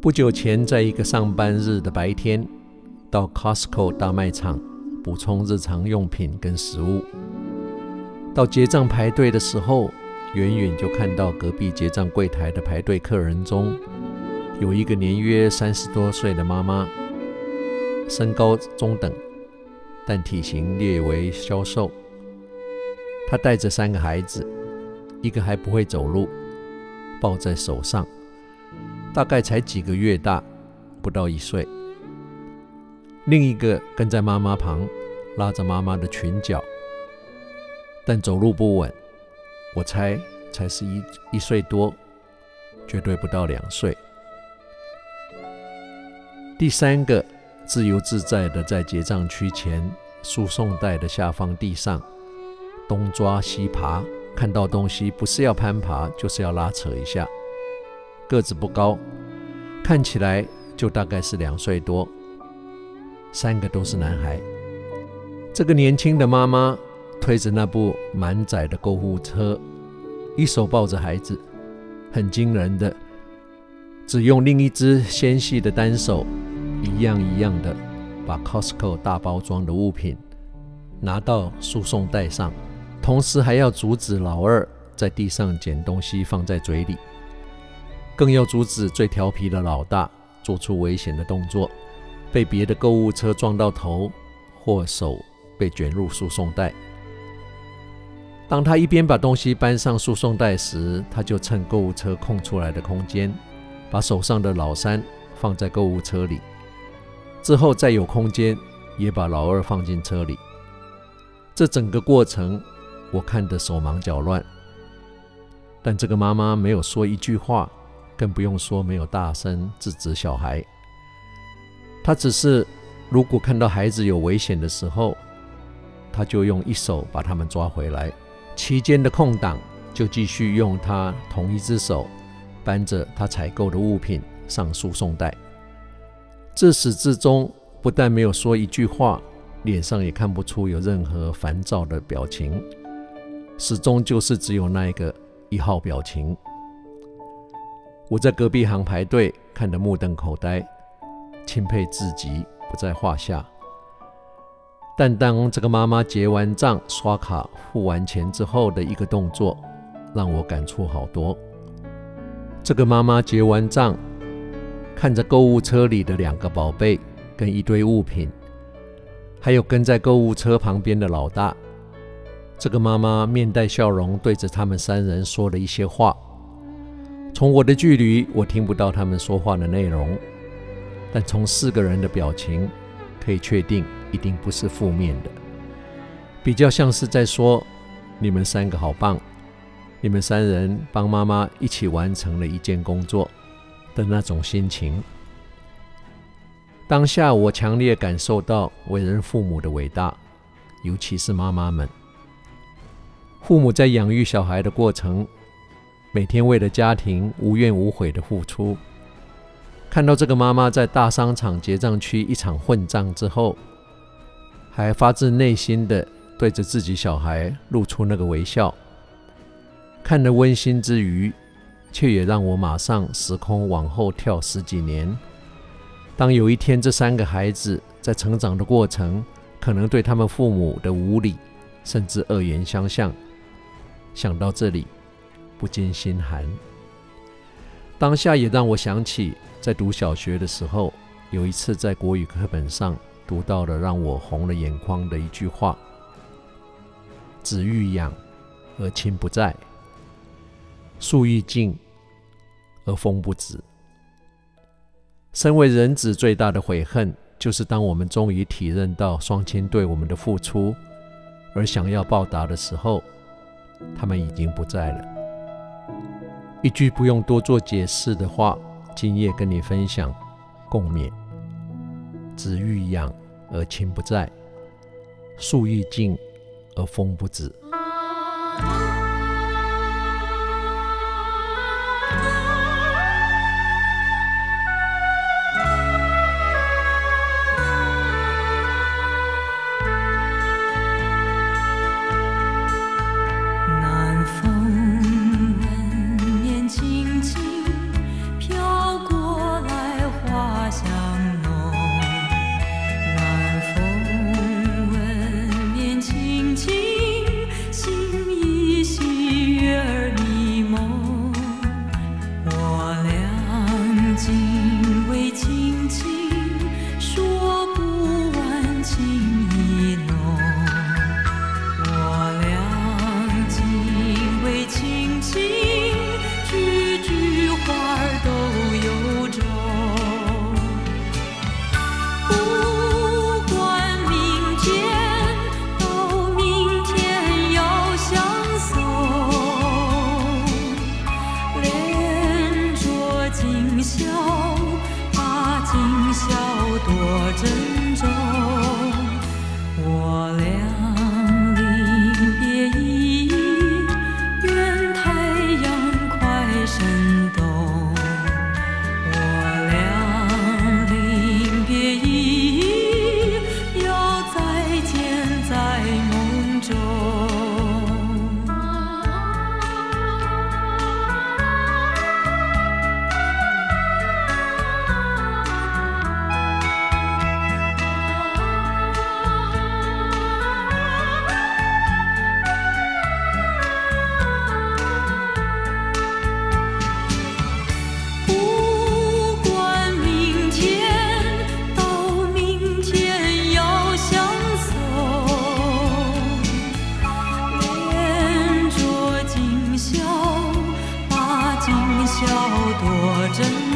不久前，在一个上班日的白天，到 Costco 大卖场补充日常用品跟食物。到结账排队的时候，远远就看到隔壁结账柜台的排队客人中，有一个年约三十多岁的妈妈，身高中等，但体型略为消瘦。她带着三个孩子，一个还不会走路，抱在手上。大概才几个月大，不到一岁。另一个跟在妈妈旁，拉着妈妈的裙角，但走路不稳。我猜才是一一岁多，绝对不到两岁。第三个自由自在的在结账区前输送带的下方地上东抓西爬，看到东西不是要攀爬，就是要拉扯一下。个子不高，看起来就大概是两岁多。三个都是男孩。这个年轻的妈妈推着那部满载的购物车，一手抱着孩子，很惊人的，只用另一只纤细的单手，一样一样的把 Costco 大包装的物品拿到输送带上，同时还要阻止老二在地上捡东西放在嘴里。更要阻止最调皮的老大做出危险的动作，被别的购物车撞到头，或手被卷入输送带。当他一边把东西搬上输送带时，他就趁购物车空出来的空间，把手上的老三放在购物车里，之后再有空间，也把老二放进车里。这整个过程，我看得手忙脚乱。但这个妈妈没有说一句话。更不用说没有大声制止小孩，他只是如果看到孩子有危险的时候，他就用一手把他们抓回来，期间的空档就继续用他同一只手搬着他采购的物品上输送带。自始至终不但没有说一句话，脸上也看不出有任何烦躁的表情，始终就是只有那一个一号表情。我在隔壁行排队，看得目瞪口呆，钦佩至极，不在话下。但当这个妈妈结完账、刷卡、付完钱之后的一个动作，让我感触好多。这个妈妈结完账，看着购物车里的两个宝贝跟一堆物品，还有跟在购物车旁边的老大，这个妈妈面带笑容，对着他们三人说了一些话。从我的距离，我听不到他们说话的内容，但从四个人的表情，可以确定一定不是负面的，比较像是在说：“你们三个好棒，你们三人帮妈妈一起完成了一件工作”的那种心情。当下我强烈感受到为人父母的伟大，尤其是妈妈们，父母在养育小孩的过程。每天为了家庭无怨无悔的付出，看到这个妈妈在大商场结账区一场混账之后，还发自内心的对着自己小孩露出那个微笑，看得温馨之余，却也让我马上时空往后跳十几年。当有一天这三个孩子在成长的过程，可能对他们父母的无理甚至恶言相向，想到这里。不禁心寒。当下也让我想起，在读小学的时候，有一次在国语课本上读到了让我红了眼眶的一句话：“子欲养而亲不在，树欲静而风不止。”身为人子，最大的悔恨，就是当我们终于体认到双亲对我们的付出，而想要报答的时候，他们已经不在了。一句不用多做解释的话，今夜跟你分享，共勉。子欲养而亲不在，树欲静而风不止。自。curtain.